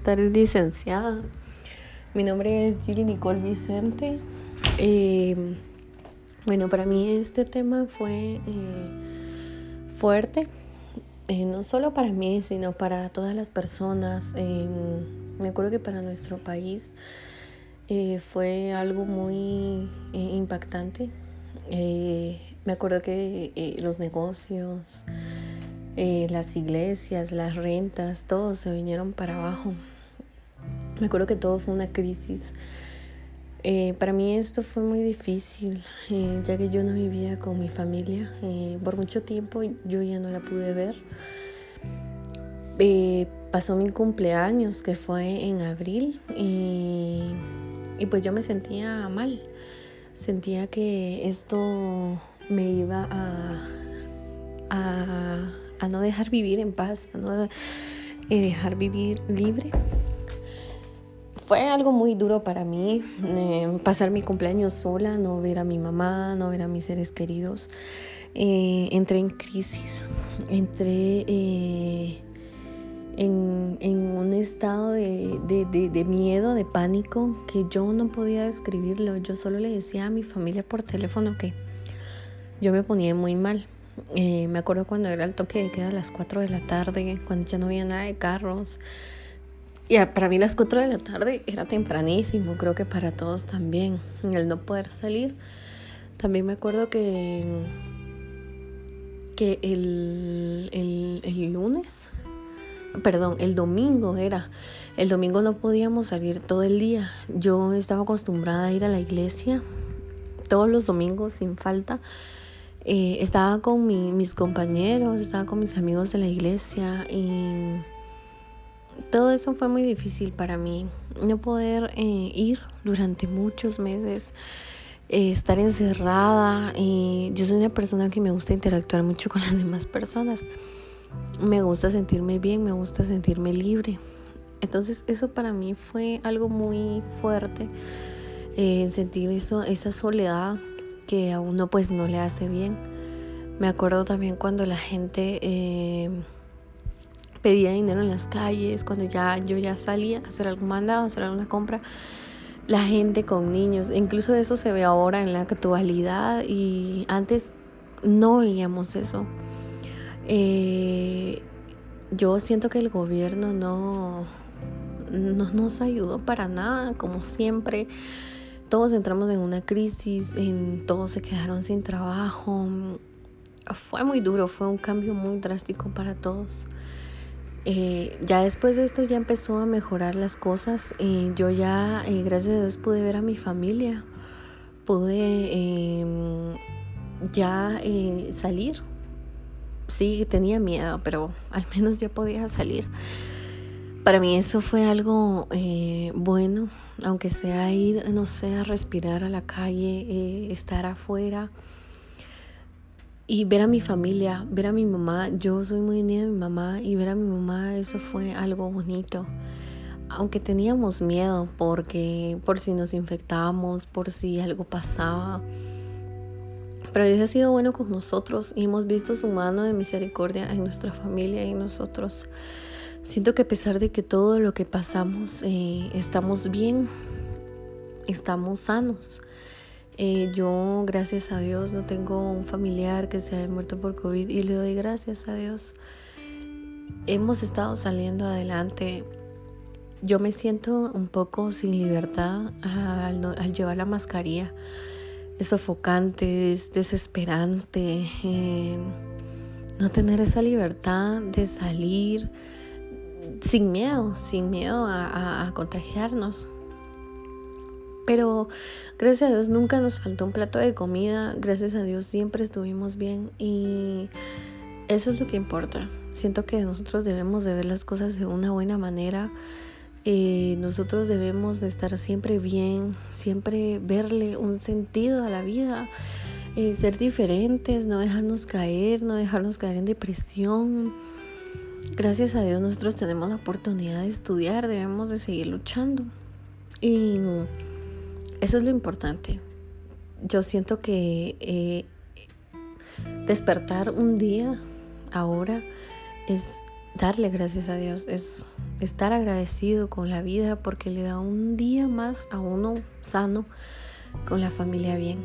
buenas tardes, licenciada. Mi nombre es Gilly Nicole Vicente. Eh, bueno, para mí este tema fue eh, fuerte, eh, no solo para mí, sino para todas las personas. me acuerdo que para nuestro país fue algo muy impactante. me acuerdo que los negocios, eh, las iglesias, las rentas, todo se vinieron para abajo. Me acuerdo que todo fue una crisis. Eh, para mí esto fue muy difícil, eh, ya que yo no vivía con mi familia. por mucho tiempo yo ya no la pude ver. pasó mi cumpleaños, que fue en abril, y, pues yo me sentía mal. Sentía que esto me iba a a no dejar vivir en paz, a no eh, dejar vivir libre. Fue algo muy duro para mí eh, pasar mi cumpleaños sola, no ver a mi mamá, no ver a mis seres queridos. Eh, entré en crisis, entré en, un estado de, de, miedo, de pánico, que yo no podía describirlo. Yo solo le decía a mi familia por teléfono que yo me ponía muy mal. Eh, me acuerdo cuando era el toque de queda a las 4 de la tarde, cuando ya no había nada de carros. Y para mí las 4 de la tarde era tempranísimo, creo que para todos también, el no poder salir. También me acuerdo que, que el, el, el lunes, perdón, el domingo era, el domingo no podíamos salir todo el día. Yo estaba acostumbrada a ir a la iglesia todos los domingos sin falta eh, estaba con mis compañeros, estaba con mis amigos de la iglesia y todo eso fue muy difícil para mí. No poder eh, ir durante muchos meses, eh, estar encerrada. yo soy una persona que me gusta interactuar mucho con las demás personas. Me gusta sentirme bien, me gusta sentirme libre. Entonces eso para mí fue algo muy fuerte, sentir eso, esa soledad que a uno pues no le hace bien. Me acuerdo también cuando la gente eh, pedía dinero en las calles, cuando ya yo ya salía a hacer algún mandado, a hacer alguna compra, la gente con niños, incluso eso se ve ahora en la actualidad y antes no veíamos eso. Eh, yo siento que el gobierno no, no nos ayudó para nada, como siempre todos entramos en una crisis, todos se quedaron sin trabajo. Fue muy duro, fue un cambio muy drástico para todos. Eh, ya después de esto ya empezó a mejorar las cosas. Eh, yo ya, eh, gracias a Dios, pude ver a mi familia. Pude em, ya salir. Sí, tenía miedo, pero al menos ya podía salir. Para mí eso fue algo bueno, aunque sea ir, no sé, a respirar a la calle, eh, estar afuera y ver a mi familia, ver a mi mamá. Yo soy muy unida a mi mamá y ver a mi mamá, eso fue algo bonito. Aunque teníamos miedo porque por si nos infectábamos, por si algo pasaba. Pero Dios ha sido bueno con nosotros y hemos visto su mano de misericordia en nuestra familia y en nosotros. Siento que a pesar de que todo lo que pasamos eh, estamos bien, estamos sanos. Eh, yo, gracias a Dios, no tengo un familiar que se haya muerto por COVID y le doy gracias a Dios. Hemos estado saliendo adelante. Yo me siento un poco sin libertad al, llevar la mascarilla. Es sofocante, es desesperante. Eh, no tener esa libertad de salir, sin miedo, sin miedo a, contagiarnos. Pero gracias a Dios nunca nos faltó un plato de comida, gracias a Dios siempre estuvimos bien y eso es lo que importa. Siento que nosotros debemos de ver las cosas de una buena manera. Eh, nosotros debemos de estar siempre bien, siempre verle un sentido a la vida, eh, ser diferentes, no dejarnos caer, no dejarnos caer en depresión gracias a Dios nosotros tenemos la oportunidad de estudiar, debemos de seguir luchando. Y eso es lo importante. Yo siento que eh, despertar un día ahora es darle gracias a Dios, es estar agradecido con la vida porque le da un día más a uno sano, con la familia bien.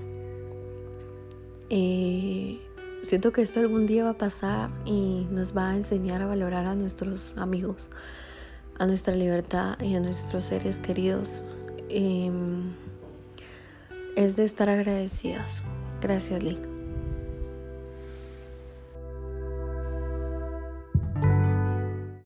Eh, siento que esto algún día va a pasar y nos va a enseñar a valorar a nuestros amigos, a nuestra libertad y a nuestros seres queridos. Em, es de estar agradecidos. Gracias, Lee.